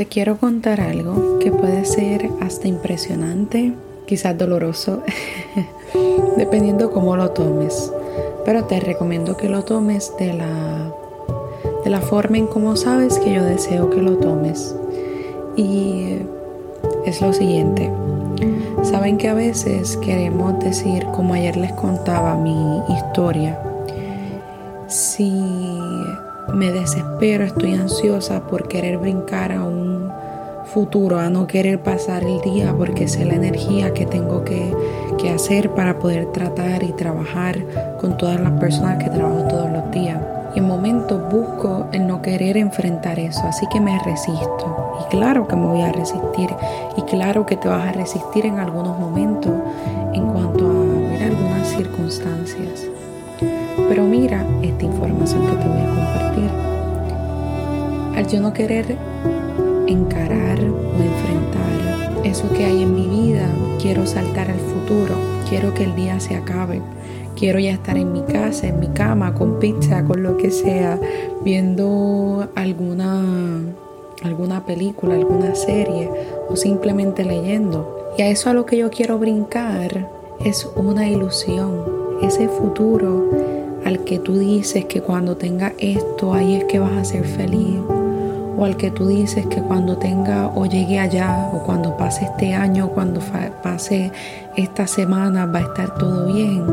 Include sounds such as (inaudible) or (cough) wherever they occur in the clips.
te quiero contar algo que puede ser hasta impresionante, quizás doloroso, (laughs) dependiendo cómo lo tomes. Pero te recomiendo que lo tomes de la, de la forma en como sabes que yo deseo que lo tomes. Y es lo siguiente. Saben que a veces queremos decir, como ayer les contaba mi historia, si me desespero, estoy ansiosa por querer brincar a un futuro, a no querer pasar el día porque sé la energía que tengo que, que hacer para poder tratar y trabajar con todas las personas que trabajo todos los días. Y en momentos busco el no querer enfrentar eso, así que me resisto. Y claro que me voy a resistir. Y claro que te vas a resistir en algunos momentos en cuanto a algunas circunstancias. Pero mira esta información que te voy a compartir. Al yo no querer encarar o enfrentar eso que hay en mi vida, quiero saltar al futuro, quiero que el día se acabe, quiero ya estar en mi casa, en mi cama, con pizza, con lo que sea, viendo alguna, alguna película, alguna serie o simplemente leyendo. Y a eso a lo que yo quiero brincar es una ilusión, ese futuro al que tú dices que cuando tenga esto, ahí es que vas a ser feliz. O al que tú dices que cuando tenga o llegue allá, o cuando pase este año, cuando pase esta semana, va a estar todo bien.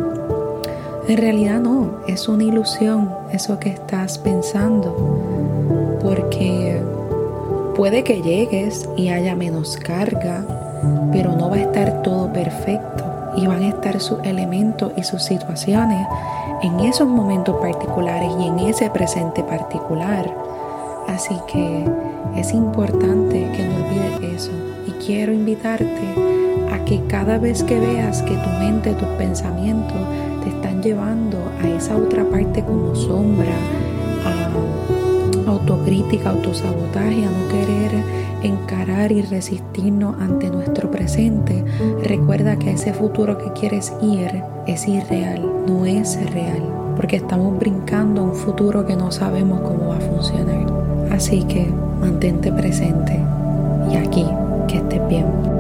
En realidad no, es una ilusión eso que estás pensando. Porque puede que llegues y haya menos carga, pero no va a estar todo perfecto y van a estar sus elementos y sus situaciones en esos momentos particulares y en ese presente particular. Así que es importante que no olvides eso y quiero invitarte a que cada vez que veas que tu mente, tus pensamientos te están llevando a esa otra parte como sombra, a autocrítica, autosabotaje, a no querer encarar y resistirnos ante nuestro presente, recuerda que ese futuro que quieres ir es irreal, no es real, porque estamos brincando a un futuro que no sabemos cómo va a funcionar. Así que mantente presente y aquí, que estés bien.